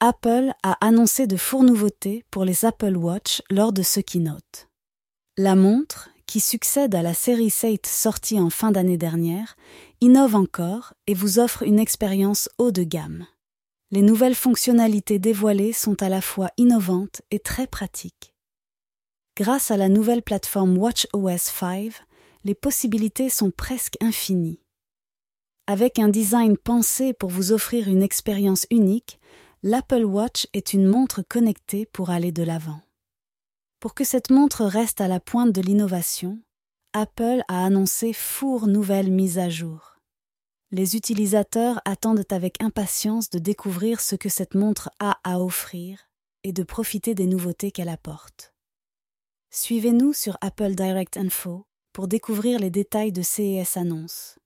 Apple a annoncé de fourres nouveautés pour les Apple Watch lors de ce keynote. La montre, qui succède à la série 8 sortie en fin d'année dernière, innove encore et vous offre une expérience haut de gamme. Les nouvelles fonctionnalités dévoilées sont à la fois innovantes et très pratiques. Grâce à la nouvelle plateforme WatchOS 5, les possibilités sont presque infinies. Avec un design pensé pour vous offrir une expérience unique, l'Apple Watch est une montre connectée pour aller de l'avant. Pour que cette montre reste à la pointe de l'innovation, Apple a annoncé four nouvelles mises à jour. Les utilisateurs attendent avec impatience de découvrir ce que cette montre a à offrir et de profiter des nouveautés qu'elle apporte. Suivez-nous sur Apple Direct Info pour découvrir les détails de CES Annonce.